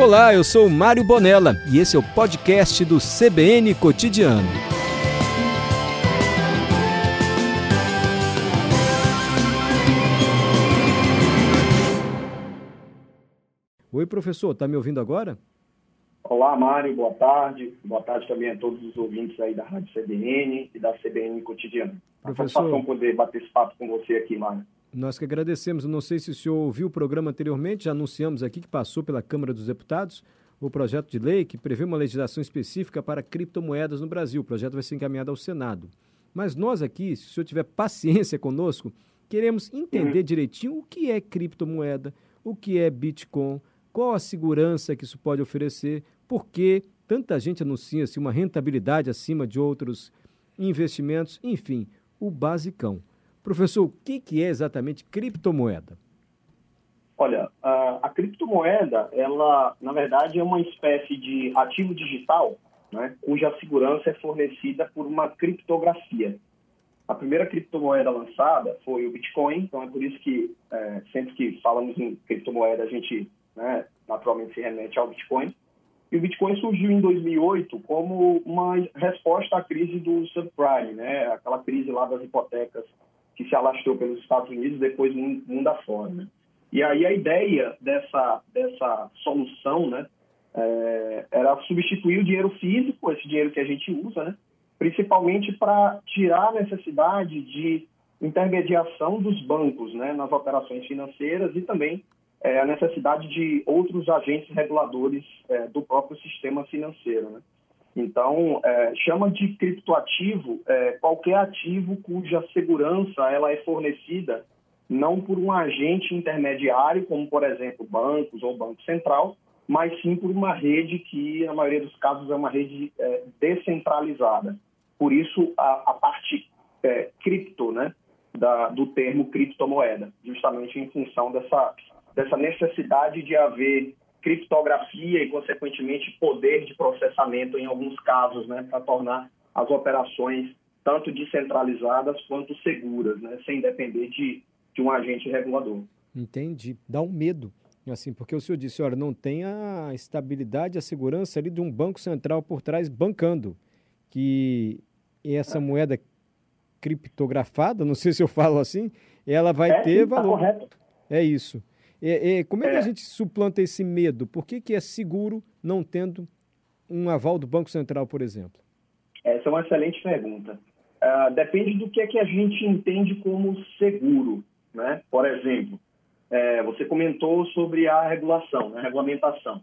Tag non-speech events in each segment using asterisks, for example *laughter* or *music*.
Olá, eu sou Mário Bonella e esse é o podcast do CBN Cotidiano. Oi, professor, tá me ouvindo agora? Olá, Mário, boa tarde. Boa tarde também a todos os ouvintes aí da Rádio CBN e da CBN Cotidiano. Professor... Uma satisfação poder bater esse papo com você aqui, Mário. Nós que agradecemos. Não sei se o senhor ouviu o programa anteriormente, já anunciamos aqui que passou pela Câmara dos Deputados o projeto de lei que prevê uma legislação específica para criptomoedas no Brasil. O projeto vai ser encaminhado ao Senado. Mas nós aqui, se o senhor tiver paciência conosco, queremos entender direitinho o que é criptomoeda, o que é Bitcoin, qual a segurança que isso pode oferecer, por que tanta gente anuncia-se uma rentabilidade acima de outros investimentos, enfim, o basicão. Professor, o que, que é exatamente criptomoeda? Olha, a, a, criptomoeda, ela, na verdade, é uma espécie de ativo digital, né, cuja segurança é fornecida por uma criptografia. A primeira criptomoeda lançada foi o Bitcoin, então é por isso que é, sempre que falamos em criptomoeda, a gente né, naturalmente se remete ao Bitcoin. E o Bitcoin surgiu em 2008 como uma resposta à crise do subprime, né, aquela crise lá das hipotecas que se alastrou pelos Estados Unidos depois mundo afora. Né? E aí a ideia dessa, dessa solução né, é, era substituir o dinheiro físico, esse dinheiro que a gente usa, né, principalmente para tirar a necessidade de intermediação dos bancos né, nas operações financeiras e também é, a necessidade de outros agentes reguladores é, do próprio sistema financeiro. Né? Então, é, chama de criptoativo é, qualquer ativo cuja segurança ela é fornecida não por um agente intermediário, como, por exemplo, bancos ou Banco Central, mas sim por uma rede que, na maioria dos casos, é uma rede é, descentralizada. Por isso, a, a parte é, cripto, né, da, do termo criptomoeda, justamente em função dessa, dessa necessidade de haver criptografia e, consequentemente, poder de processamento em alguns casos, né, para tornar as operações tanto descentralizadas quanto seguras, né, sem depender de, de um agente regulador. Entendi. Dá um medo, assim, porque o senhor disse, olha, não tem a estabilidade, a segurança ali de um banco central por trás bancando, que essa é. moeda criptografada, não sei se eu falo assim, ela vai é, ter tá valor. Correto. É isso. Como é, é, que a é. gente suplanta esse medo? Por que, que é seguro não tendo um aval do Banco Central, por exemplo? Essa é uma excelente pergunta. Uh, depende do que é que a gente entende como seguro. Né? Por exemplo, é, você comentou sobre a regulação, né? a regulamentação.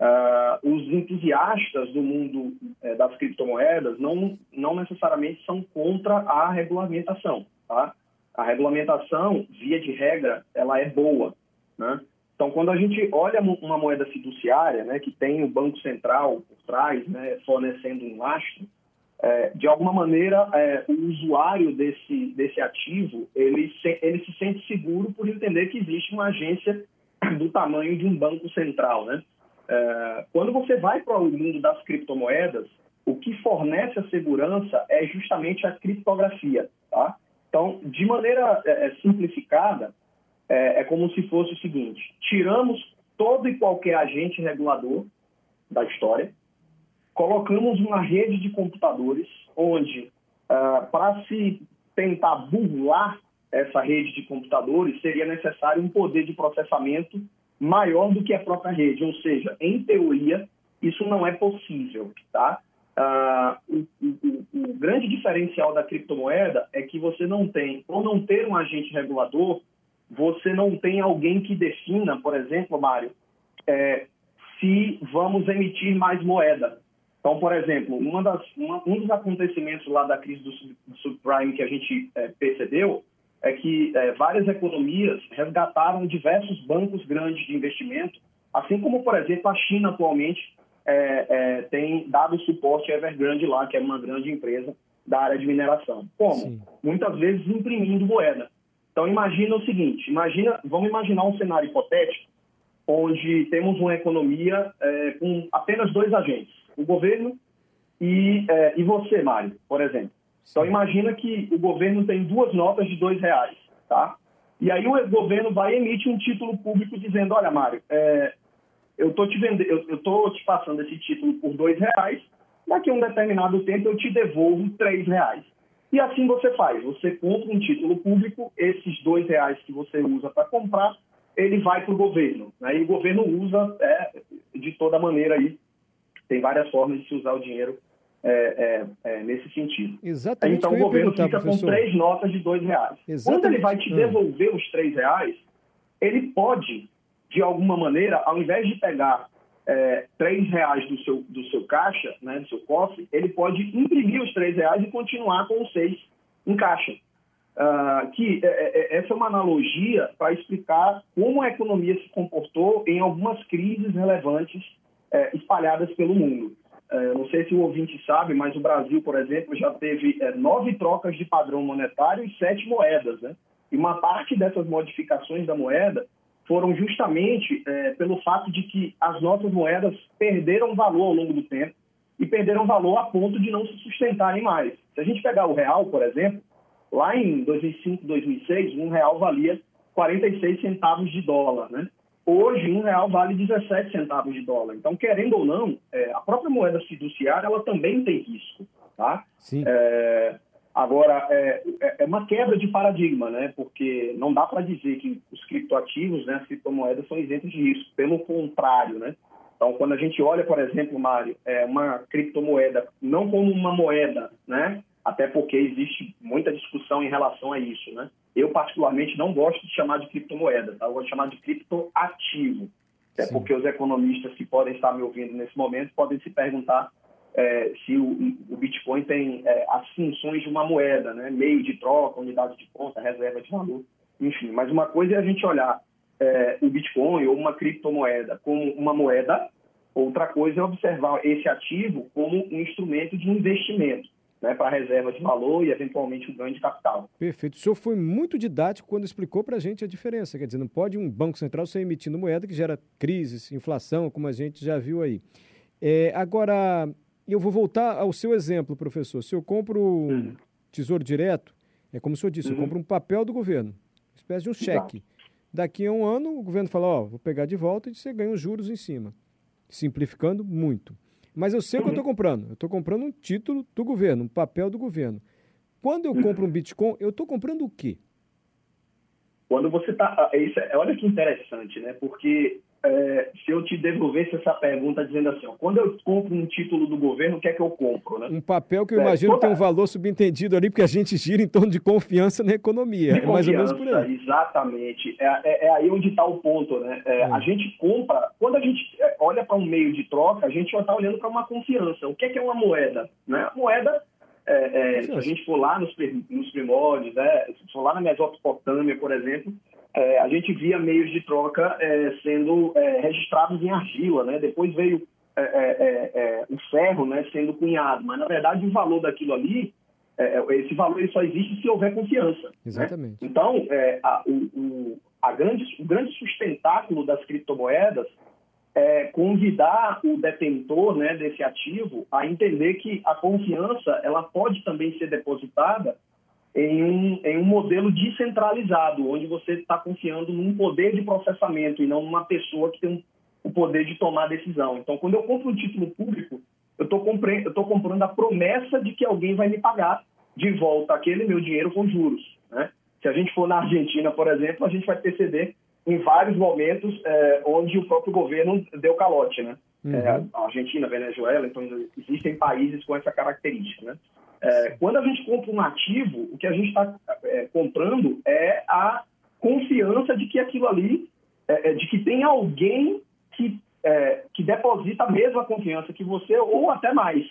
Uh, os entusiastas do mundo é, das criptomoedas não, não necessariamente são contra a regulamentação. Tá? A regulamentação, via de regra, ela é boa. Né? Então, quando a gente olha uma moeda fiduciária, né, que tem o Banco Central por trás, né, fornecendo um lastro, é, de alguma maneira, é, o usuário desse, desse ativo, ele se, ele se sente seguro por entender que existe uma agência do tamanho de um banco central. Né? É, quando você vai para o mundo das criptomoedas, o que fornece a segurança é justamente a criptografia. Tá? Então, de maneira é, é, simplificada, é, é como se fosse o seguinte: tiramos todo e qualquer agente regulador da história, colocamos uma rede de computadores onde, uh, para se tentar burlar essa rede de computadores, seria necessário um poder de processamento maior do que a própria rede. Ou seja, em teoria, isso não é possível. Tá? Uh, o, o, o, grande diferencial da criptomoeda é que você não tem, ou não ter um agente regulador, você não tem alguém que defina, por exemplo, Mário, é, se vamos emitir mais moeda. Então, por exemplo, das, uma, um dos acontecimentos lá da crise do, do subprime que a gente é, percebeu é que é, várias economias resgataram diversos bancos grandes de investimento, assim como, por exemplo, a China atualmente é, é tem dado suporte à Evergrande lá, que é uma grande empresa da área de mineração. Como? Sim. Muitas vezes imprimindo moeda. Então imagina o seguinte, imagina, vamos imaginar um cenário hipotético onde temos uma economia é, com apenas dois agentes, o governo e, é, e você, Mário, por exemplo. Então imagina que o governo tem duas notas de dois reais, tá? E aí o governo vai emitir um título público dizendo, olha, Mário, é, eu estou te vendendo, eu estou te passando esse título por dois reais, daqui a um determinado tempo eu te devolvo três reais. E assim você faz, você compra um título público, esses dois reais que você usa para comprar, ele vai para o governo. Né? E o governo usa é, de toda maneira aí, tem várias formas de se usar o dinheiro é, é, é, nesse sentido. Exatamente. Então o governo fica professor. com três notas de dois reais. Exatamente. Quando ele vai te ah. devolver os três reais, ele pode, de alguma maneira, ao invés de pegar é, três reais do seu, do seu caixa, né, do seu cofre, ele pode imprimir os três reais e continuar com os seis em caixa. Uh, que é, é, essa é uma analogia para explicar como a economia se comportou em algumas crises relevantes é, espalhadas pelo mundo. É, não sei se o ouvinte sabe, mas o Brasil, por exemplo, já teve é, nove trocas de padrão monetário e sete moedas. Né? E uma parte dessas modificações da moeda foram justamente é, pelo fato de que as nossas moedas perderam valor ao longo do tempo e perderam valor a ponto de não se sustentarem mais. Se a gente pegar o real, por exemplo, lá em 2005, 2006, um real valia 46 centavos de dólar, né? Hoje, um real vale 17 centavos de dólar. Então, querendo ou não, é, a própria moeda fiduciária ela também tem risco. Tá? Sim. É, agora, é, é, é uma quebra de paradigma, né? porque não dá para dizer que os criptoativos, né, as criptomoedas, são isentos de risco. Pelo contrário, né? Então, quando a gente olha, por exemplo, Mário, é uma criptomoeda, não como uma moeda, né? até porque existe muita discussão em relação a isso, né? Eu, particularmente, não gosto de chamar de criptomoeda, tá? Eu gosto de chamar de criptoativo. Até Sim. porque os economistas que podem estar me ouvindo nesse momento podem se perguntar é, se o, o, Bitcoin tem é, as funções de uma moeda, né? Meio de troca, unidade de conta, reserva de valor, enfim. Mas uma coisa é a gente olhar é, o Bitcoin ou uma criptomoeda como uma moeda, outra coisa é observar esse ativo como um instrumento de investimento né, para reserva de valor e, eventualmente, o ganho de capital. Perfeito. O senhor foi muito didático quando explicou para a gente a diferença. Quer dizer, não pode um Banco Central ser emitindo moeda que gera crises, inflação, como a gente já viu aí. É, agora, eu vou voltar ao seu exemplo, professor. Se eu compro uhum. Tesouro Direto, é como o senhor disse, uhum. eu compro um papel do governo, uma espécie de um cheque. Daqui a um ano, o governo fala, ó, vou pegar de volta e você ganha os juros em cima. Simplificando muito. Mas eu sei o que eu estou comprando. Eu estou comprando um título do governo, um papel do governo. Quando eu compro um Bitcoin, eu estou comprando o quê? Quando você está. É, é, olha que interessante, né? Porque é, se eu te devolvesse essa pergunta dizendo assim, ó, quando eu compro um título do governo, o que é que eu compro? Né? Um papel que eu é, imagino toda... tem um valor subentendido ali, porque a gente gira em torno de confiança na economia. De é mais ou menos por aí. Exatamente. É, é, é aí onde está o ponto. Né? É, a gente compra, quando a gente olha para um meio de troca, a gente já está olhando para uma confiança. O que é, que é uma moeda? Né? A moeda é, é, se a gente for lá nos, nos primórdios, né, se for lá na Mesopotâmia, por exemplo, é, a gente via meios de troca é, sendo é, registrados em argila, né? Depois veio é, é, o ferro, né, sendo cunhado, mas na verdade o valor daquilo ali, esse valor ele só existe se houver confiança. Né? Exatamente. Né? Então, a, o, o, a grande, o grande sustentáculo das criptomoedas é convidar o detentor né, desse ativo a entender que a confiança ela pode também ser depositada em um, em um modelo descentralizado, onde você está confiando num poder de processamento e não numa pessoa que tem um, o poder de tomar decisão. Então, quando eu compro um título público, eu estou comprando, comprando a promessa de que alguém vai me pagar de volta aquele meu dinheiro com juros. Né? Se a gente for na Argentina, por exemplo, a gente vai perceber em vários momentos é, onde o próprio governo deu calote. Né? Uhum. É, a Argentina, Venezuela, então existem países com essa característica. Né? É, quando a gente compra um ativo, o que a gente está é, comprando é a confiança de que aquilo ali, é, é de que tem alguém que, é, que deposita a mesma confiança que você ou até mais,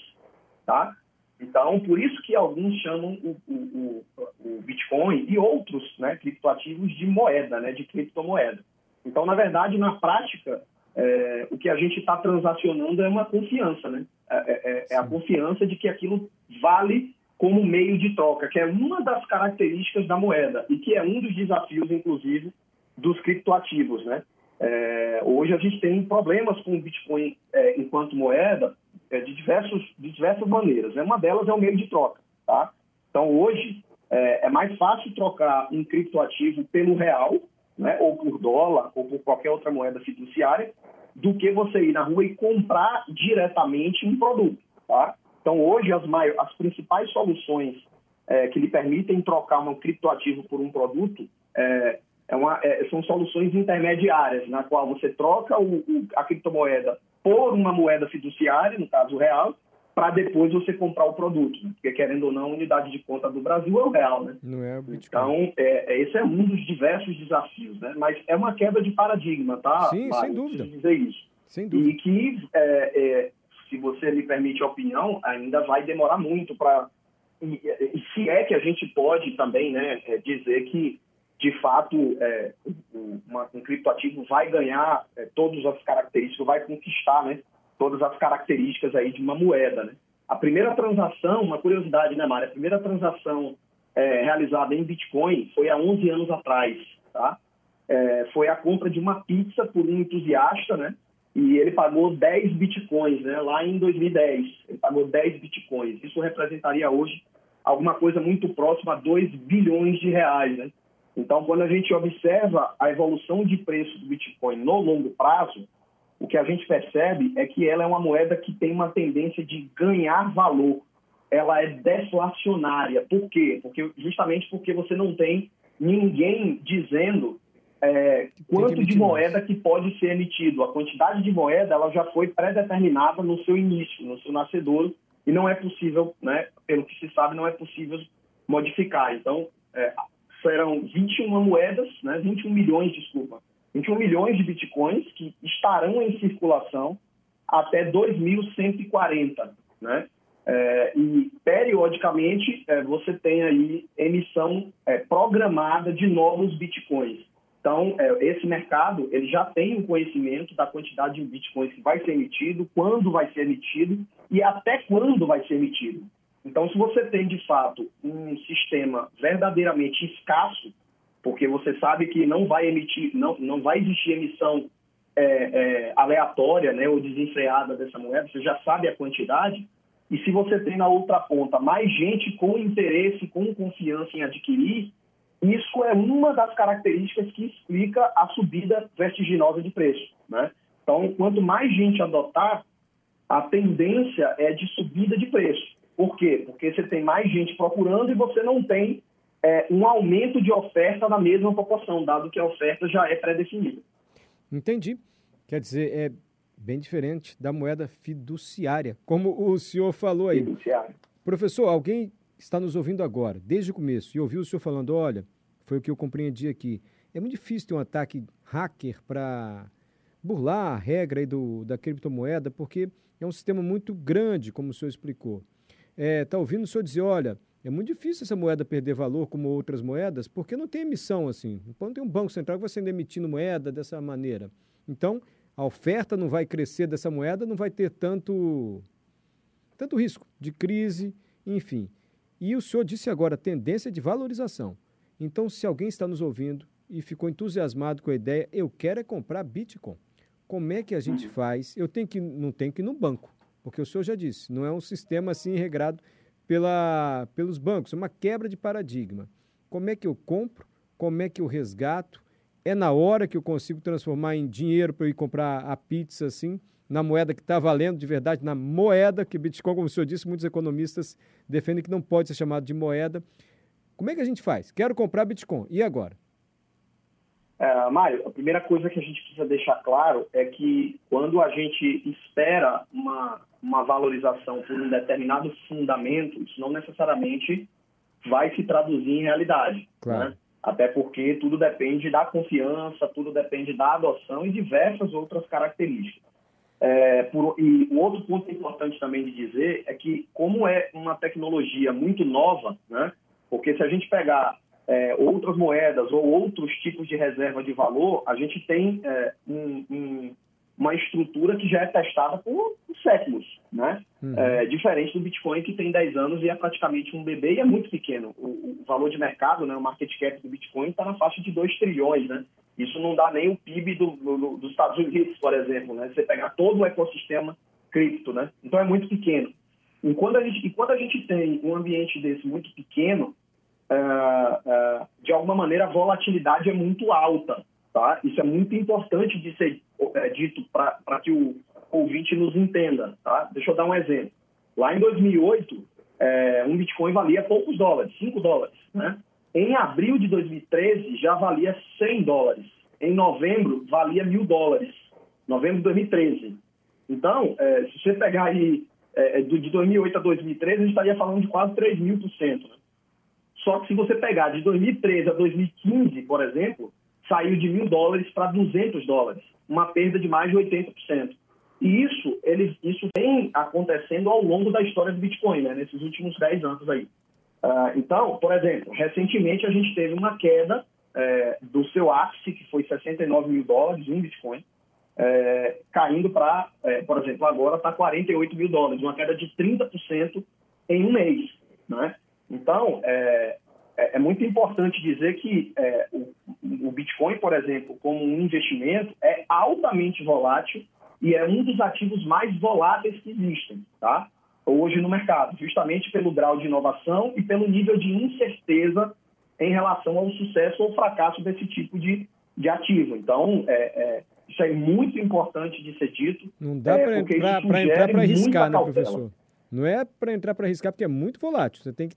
tá? Então, por isso que alguns chamam o, o, o Bitcoin e outros né, criptoativos de moeda, né, de criptomoeda. Então, na verdade, na prática, é, o que a gente está transacionando é uma confiança, né? É, é, é, a confiança de que aquilo vale como meio de troca, que é uma das características da moeda e que é um dos desafios, inclusive, dos criptoativos, né? É, hoje a gente tem problemas com o Bitcoin é, enquanto moeda é, de, diversos, de diversas maneiras. Né? Uma delas é o meio de troca. Tá? Então, hoje, é, é mais fácil trocar um criptoativo pelo real, né? ou por dólar, ou por qualquer outra moeda fiduciária, do que você ir na rua e comprar diretamente um produto. Tá? Então, hoje, as, as principais soluções é, que lhe permitem trocar um criptoativo por um produto é, é uma, é, são soluções intermediárias, na qual você troca o, o, a criptomoeda por uma moeda fiduciária, no caso o real, para depois você comprar o produto. Né? Porque, querendo ou não, a unidade de conta do Brasil é o real. Né? Não é o Bitcoin. Então, é, é, esse é um dos diversos desafios. Né? Mas é uma quebra de paradigma, tá? Sim, Mário? sem dúvida. dizer isso. Sem dúvida. E que, é, é, se você me permite a opinião, ainda vai demorar muito para... E, e, se é que a gente pode também né, é, dizer que de fato, é, uma, um criptoativo vai ganhar é, todas as características, vai conquistar né, todas as características aí de uma moeda. Né? A primeira transação, uma curiosidade, né, Mário? A primeira transação é, realizada em Bitcoin foi há 11 anos atrás, tá? É, foi a compra de uma pizza por um entusiasta, né? E ele pagou 10 bitcoins, né? Lá em 2010, ele pagou 10 bitcoins. Isso representaria hoje alguma coisa muito próxima a 2 bilhões de reais, né? Então, quando a gente observa a evolução de preço do Bitcoin no longo prazo, o que a gente percebe é que ela é uma moeda que tem uma tendência de ganhar valor. Ela é deflacionária. Por quê? Porque, justamente porque você não tem ninguém dizendo é, quanto de moeda que pode ser emitido. A quantidade de moeda ela já foi pré-determinada no seu início, no seu nascedor, e não é possível, né, pelo que se sabe, não é possível modificar. Então, é, serão 21 moedas, né, 21 milhões, desculpa, 21 milhões de bitcoins que estarão em circulação até 2140, né? É, e periodicamente é, você tem aí emissão é, programada de novos bitcoins. Então é, esse mercado ele já tem um conhecimento da quantidade de bitcoins que vai ser emitido, quando vai ser emitido e até quando vai ser emitido. Então, se você tem, de fato, um sistema verdadeiramente escasso, porque você sabe que não vai emitir, não, não vai existir emissão é, é, aleatória né, ou desenfreada dessa moeda, você já sabe a quantidade, e se você tem na outra ponta mais gente com interesse, com confiança em adquirir, isso é uma das características que explica a subida vertiginosa de preço. Né? Então, quanto mais gente adotar, a tendência é de subida de preço. Por quê? Porque você tem mais gente procurando e você não tem é, um aumento de oferta na mesma proporção, dado que a oferta já é pré-definida. Entendi. Quer dizer, é bem diferente da moeda fiduciária, como o senhor falou aí. Fiduciária. Professor, alguém está nos ouvindo agora, desde o começo, e ouviu o senhor falando, olha, foi o que eu compreendi aqui, é muito difícil ter um ataque hacker para burlar a regra do, da criptomoeda, porque é um sistema muito grande, como o senhor explicou está é, tá ouvindo o senhor dizer, olha, é muito difícil essa moeda perder valor como outras moedas, porque não tem emissão assim. Não tem um banco central que vai sendo emitindo moeda dessa maneira. Então, a oferta não vai crescer dessa moeda, não vai ter tanto, tanto risco de crise, enfim. E o senhor disse agora tendência de valorização. Então, se alguém está nos ouvindo e ficou entusiasmado com a ideia, eu quero é comprar Bitcoin. Como é que a gente faz? Eu tenho que não tenho que ir no banco. Porque o senhor já disse, não é um sistema assim regrado pela, pelos bancos, uma quebra de paradigma. Como é que eu compro? Como é que eu resgato? É na hora que eu consigo transformar em dinheiro para eu ir comprar a pizza assim, na moeda que está valendo de verdade, na moeda, que Bitcoin, como o senhor disse, muitos economistas defendem que não pode ser chamado de moeda. Como é que a gente faz? Quero comprar Bitcoin. E agora? É, Mário, a primeira coisa que a gente precisa deixar claro é que quando a gente espera uma, uma valorização por um determinado fundamento, isso não necessariamente vai se traduzir em realidade. Claro. Né? Até porque tudo depende da confiança, tudo depende da adoção e diversas outras características. É, por, e um outro ponto importante também de dizer é que, como é uma tecnologia muito nova, né? porque se a gente pegar é, outras moedas ou outros tipos de reserva de valor, a gente tem é, um, um, uma estrutura que já é testada por, séculos, né? Uhum. É, diferente do Bitcoin que tem 10 anos e é praticamente um bebê e é muito pequeno. O, o valor de mercado, né, o market cap do Bitcoin está na faixa de 2 trilhões, né? Isso não dá nem o PIB do, do, dos Estados Unidos, por exemplo, né? Você pegar todo o ecossistema cripto, né? Então é muito pequeno. E quando a gente, e quando a gente tem um ambiente desse muito pequeno, uh, uh, de alguma maneira a volatilidade é muito alta. Tá? Isso é muito importante de ser é, dito para que o ouvinte nos entenda. Tá? Deixa eu dar um exemplo. Lá em 2008, é, um Bitcoin valia poucos dólares, 5 dólares. Né? Em abril de 2013, já valia 100 dólares. Em novembro, valia mil dólares. Novembro de 2013. Então, é, se você pegar aí é, é de 2008 a 2013, a gente estaria falando de quase 3 mil por cento. Né? Só que se você pegar de 2013 a 2015, por exemplo, saiu de mil dólares para 200 dólares, uma perda de mais de 80%. E isso, ele, isso vem acontecendo ao longo da história do Bitcoin, né, nesses últimos 10 anos aí. Uh, então, por exemplo, recentemente a gente teve uma queda é, do seu ápice, que foi 69 mil dólares em Bitcoin, é, caindo para, é, por exemplo, agora está 48 mil dólares, uma queda de 30% em um mês. Né? Então, é, é, é muito importante dizer que é, o, o Bitcoin, por exemplo, como um investimento, é altamente volátil e é um dos ativos mais voláteis que existem, tá? Hoje no mercado, justamente pelo grau de inovação e pelo nível de incerteza em relação ao sucesso ou fracasso desse tipo de, de ativo. Então, é, é, isso é muito importante de ser dito. Não dá é, para entrar para arriscar, né, professor? Não é para entrar para arriscar, porque é muito volátil. Você tem que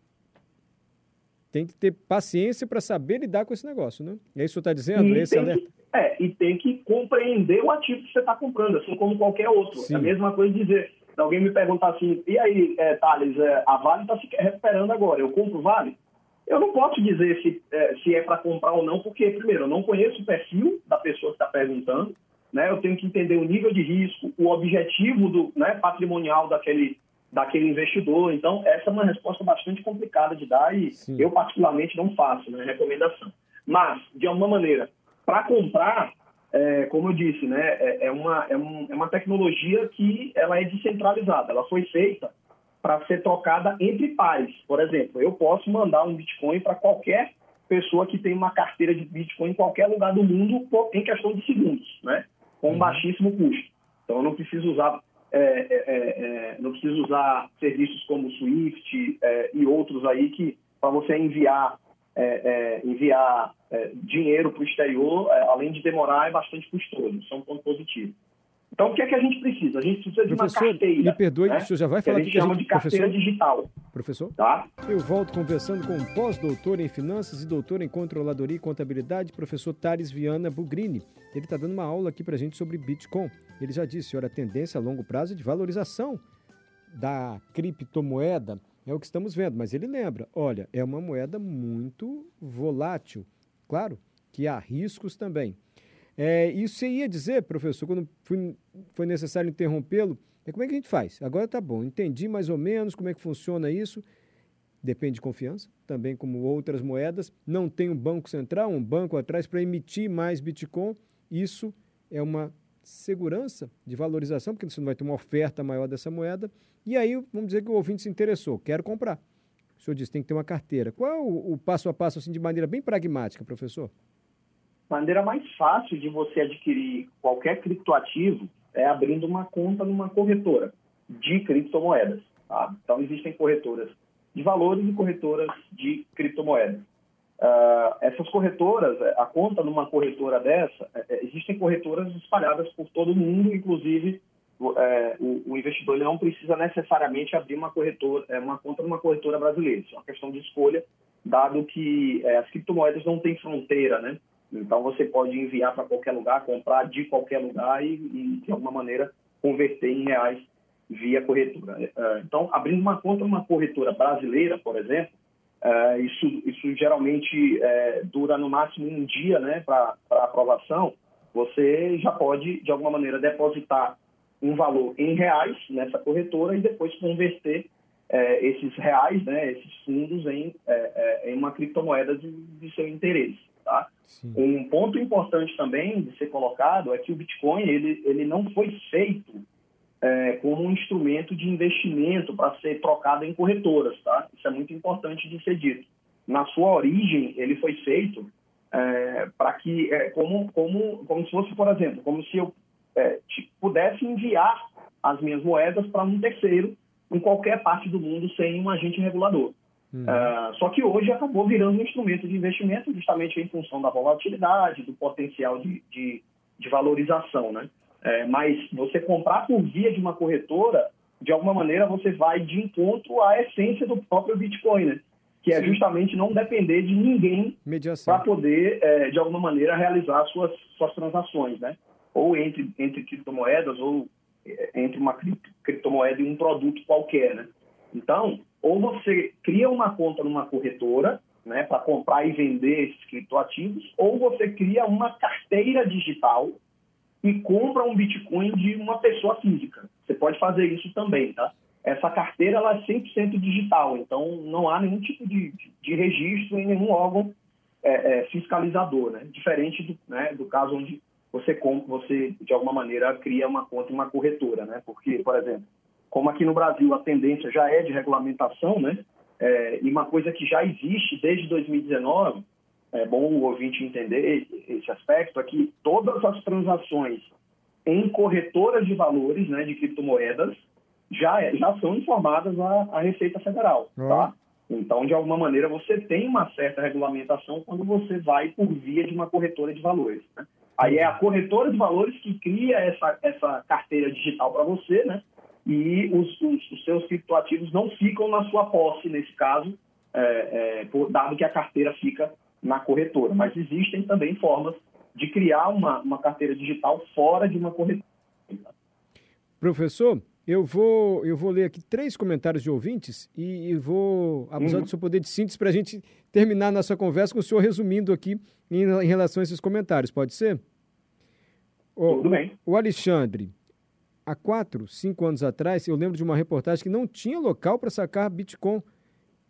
tem que ter paciência para saber lidar com esse negócio, né? É isso que você está dizendo? E esse alerta? Que, é, e tem que compreender o ativo que você está comprando, assim como qualquer outro. Sim. É a mesma coisa dizer, se alguém me perguntar assim, e aí, é, Thales, é, a Vale está se recuperando agora, eu compro Vale? Eu não posso dizer se é, se é para comprar ou não, porque, primeiro, eu não conheço o perfil da pessoa que está perguntando, né? Eu tenho que entender o nível de risco, o objetivo do, né, patrimonial daquele daquele investidor. Então, essa é uma resposta bastante complicada de dar e Sim. eu, particularmente, não faço, né? Recomendação. Mas, de alguma maneira, para comprar, é, como eu disse, né, é, é, uma, é, um, é uma tecnologia que ela é descentralizada. Ela foi feita para ser trocada entre pares. Por exemplo, eu posso mandar um Bitcoin para qualquer pessoa que tem uma carteira de Bitcoin em qualquer lugar do mundo em questão de segundos, né? com um uhum. baixíssimo custo. Então, eu não preciso usar é, é, é, é, não precisa usar serviços como Swift é, e outros aí que para você enviar enviar dinheiro para o exterior, além de demorar, é bastante custoso. Isso é um ponto positivo. Então, o que é que a gente precisa? A gente precisa professor, de uma carteira. Me perdoe, né? o senhor já vai falar que a gente chama de carteira professor? digital. Professor? Tá? Eu volto conversando com o pós-doutor em finanças e doutor em controladoria e contabilidade, professor Tares Viana Bugrini. Ele está dando uma aula aqui para a gente sobre Bitcoin. Ele já disse, olha, a tendência a longo prazo é de valorização da criptomoeda é o que estamos vendo, mas ele lembra, olha, é uma moeda muito volátil. Claro que há riscos também. É, isso você ia dizer, professor, quando fui, foi necessário interrompê-lo, é como é que a gente faz? Agora tá bom, entendi mais ou menos como é que funciona isso. Depende de confiança, também como outras moedas. Não tem um banco central, um banco atrás para emitir mais Bitcoin. Isso é uma segurança de valorização, porque você não vai ter uma oferta maior dessa moeda. E aí, vamos dizer que o ouvinte se interessou, quero comprar. O senhor disse tem que ter uma carteira. Qual é o, o passo a passo, assim, de maneira bem pragmática, professor? Maneira mais fácil de você adquirir qualquer criptoativo é abrindo uma conta numa corretora de criptomoedas. Tá? Então, existem corretoras de valores e corretoras de criptomoedas. Uh, essas corretoras, a conta numa corretora dessa, é, é, existem corretoras espalhadas por todo o mundo, inclusive é, o, o, investidor não precisa necessariamente abrir uma corretora, é, uma conta numa corretora brasileira. Isso é uma questão de escolha, dado que é, as criptomoedas não têm fronteira, né? Então você pode enviar para qualquer lugar, comprar de qualquer lugar e, e, de alguma maneira converter em reais via corretora. É, então, abrindo uma conta numa corretora brasileira, por exemplo, é, isso, isso geralmente é, dura no máximo um dia né, para aprovação. Você já pode, de alguma maneira, depositar um valor em reais nessa corretora e depois converter é, esses reais, né, esses fundos, em, é, é, em uma criptomoeda de, de seu interesse. Tá? Um ponto importante também de ser colocado é que o Bitcoin ele, ele não foi feito é, como um instrumento de investimento para ser trocado em corretoras. Tá? Isso é muito importante de ser dito. Na sua origem, ele foi feito é, para que, é, como, como, como se fosse, por exemplo, como se eu é, pudesse enviar as minhas moedas para um terceiro em qualquer parte do mundo sem um agente regulador. Uhum. Uh, só que hoje acabou virando um instrumento de investimento justamente em função da volatilidade, do potencial de, de, de valorização, né? É, mas você comprar por via de uma corretora, de alguma maneira você vai de encontro à essência do próprio Bitcoin, né? que é justamente não depender de ninguém para poder, é, de alguma maneira, realizar suas, suas transações, né? ou entre, entre criptomoedas, ou é, entre uma criptomoeda e um produto qualquer. Né? Então, ou você cria uma conta numa corretora né, para comprar e vender esses criptoativos, ou você cria uma carteira digital e compra um Bitcoin de uma pessoa física. Você pode fazer isso também, tá? Essa carteira ela é 100% digital, então não há nenhum tipo de, de registro em nenhum órgão é, é, fiscalizador, né? Diferente do, né, do caso onde você compra, você de alguma maneira cria uma conta em uma corretora, né? Porque, por exemplo, como aqui no Brasil a tendência já é de regulamentação, né? É, e uma coisa que já existe desde 2019 é bom o ouvinte entender esse aspecto aqui, todas as transações em corretoras de valores, né, de criptomoedas, já, é, já são informadas à, à Receita Federal, uhum. tá? Então, de alguma maneira, você tem uma certa regulamentação quando você vai por via de uma corretora de valores. Né? Aí é a corretora de valores que cria essa, essa carteira digital para você, né? E os, os, os, seus criptoativos não ficam na sua posse, nesse caso, é, é, por, dado que a carteira fica na corretora. Mas existem também formas de criar uma, uma carteira digital fora de uma corretora. Professor, eu vou, eu vou ler aqui três comentários de ouvintes e, e vou abusar uhum. do seu poder de síntese para a gente terminar nossa conversa com o senhor resumindo aqui em, em relação a esses comentários. Pode ser? O, Tudo bem. O Alexandre, há quatro, cinco anos atrás, eu lembro de uma reportagem que não tinha local para sacar Bitcoin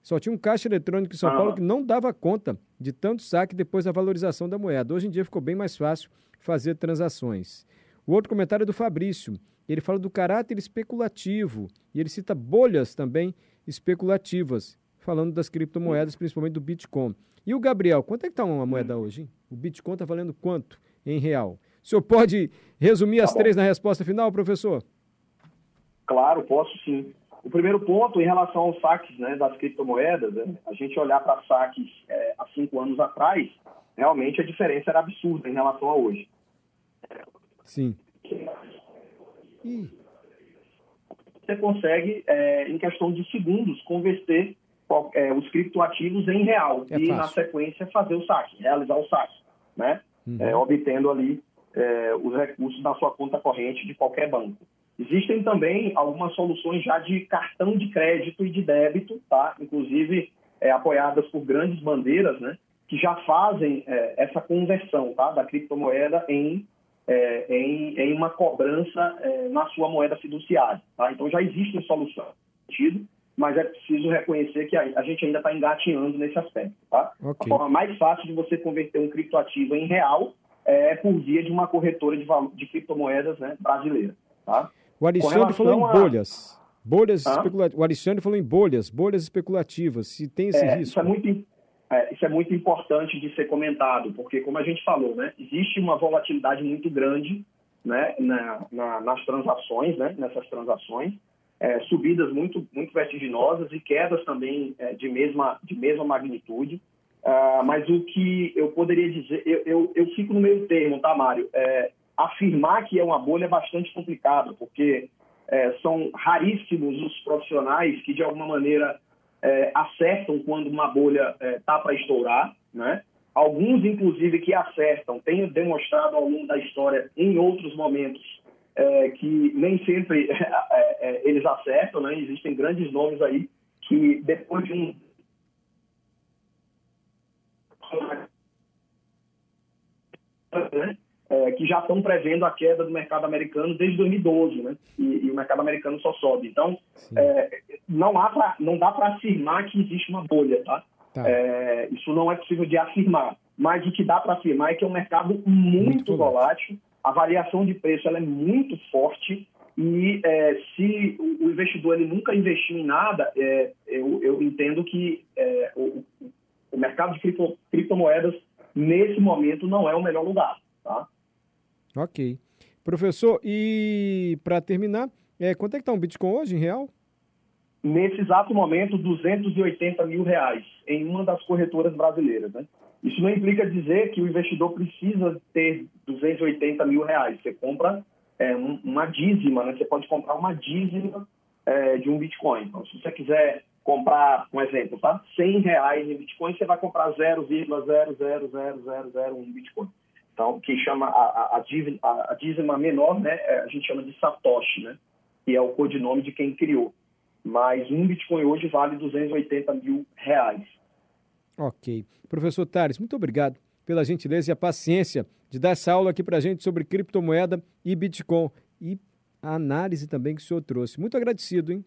só tinha um caixa eletrônico em São ah. Paulo que não dava conta de tanto saque depois da valorização da moeda. Hoje em dia ficou bem mais fácil fazer transações. O outro comentário é do Fabrício. Ele fala do caráter especulativo e ele cita bolhas também especulativas, falando das criptomoedas, principalmente do Bitcoin. E o Gabriel, quanto é que está uma moeda hoje? Hein? O Bitcoin está valendo quanto em real? O senhor pode resumir tá as bom. três na resposta final, professor? Claro, posso sim. O primeiro ponto, em relação aos saques né, das criptomoedas, né, a gente olhar para saques é, há cinco anos atrás, realmente a diferença era absurda em relação a hoje. Sim. Você consegue, é, em questão de segundos, converter é, os criptoativos em real é e, fácil. na sequência, fazer o saque, realizar o saque, né? Uhum. É, obtendo ali é, os recursos da sua conta corrente de qualquer banco. Existem também algumas soluções já de cartão de crédito e de débito, tá? inclusive é, apoiadas por grandes bandeiras, né? que já fazem é, essa conversão tá? da criptomoeda em, é, em, em, uma cobrança é, na sua moeda fiduciária. Tá? Então já existem soluções sentido, mas é preciso reconhecer que a, a gente ainda está engatinhando nesse aspecto. Tá? Okay. A forma mais fácil de você converter um criptoativo em real é por via de uma corretora de, de criptomoedas né, brasileira. Tá? O Alexandre falou em bolhas. A... Bolhas especulativas. O Alexandre falou em bolhas, bolhas especulativas. Se tem esse é, risco. Isso é, muito, é, isso é muito importante de ser comentado, porque, como a gente falou, né, existe uma volatilidade muito grande né, na, na, nas transações, né, nessas transações, é, subidas muito, muito vertiginosas e quedas também é, de, mesma, de mesma magnitude. Uh, mas o que eu poderia dizer, eu, eu, eu, fico no meio termo, tá, Mário? É, afirmar que é uma bolha é bastante complicado, porque é, são raríssimos os profissionais que, de alguma maneira, é, acertam quando uma bolha está é, para estourar, né? Alguns, inclusive, que acertam, têm demonstrado ao longo da história, em outros momentos, é, que nem sempre *laughs* é, eles acertam, né? Existem grandes nomes aí que, depois de um né? é, que já estão prevendo a queda do mercado americano desde 2012, né? E, e o mercado americano só sobe. Então, é, não, há pra, não dá para afirmar que existe uma bolha, tá? tá. É, isso não é possível de afirmar. Mas o que dá para afirmar é que é um mercado muito, muito volátil, a variação de preço ela é muito forte e é, se o investidor ele nunca investiu em nada, é, eu, eu, entendo que é, o, mercado de cripto, criptomoedas nesse momento não é o melhor lugar. Tá? Ok. Professor, e para terminar, é, quanto é que está um Bitcoin hoje, em real? Nesse exato momento, 280 mil reais em uma das corretoras brasileiras. Né? Isso não implica dizer que o investidor precisa ter 280 mil reais. Você compra é, um, uma dízima, né? Você pode comprar uma dízima é, de um Bitcoin. Então, se você quiser comprar, um exemplo, tá? 100 reais em Bitcoin, você vai comprar 0,00001 Bitcoin. Então, que chama a, a, a, dízima menor, né? É, a gente chama de Satoshi, né? Que é o codinome de quem criou. Mas um Bitcoin hoje vale 280 mil reais. Ok. Professor Tares, muito obrigado pela gentileza e a paciência de dar essa aula aqui para a gente sobre criptomoeda e Bitcoin. E a análise também que o senhor trouxe. Muito agradecido, hein?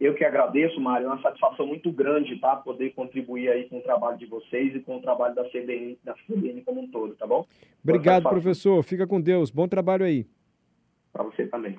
Eu que agradeço, Mário. É uma satisfação muito grande, tá? Poder contribuir aí com o trabalho de vocês e com o trabalho da CBN, da CBN como um todo, tá bom? Obrigado, professor. Fica com Deus. Bom trabalho aí. Para você também.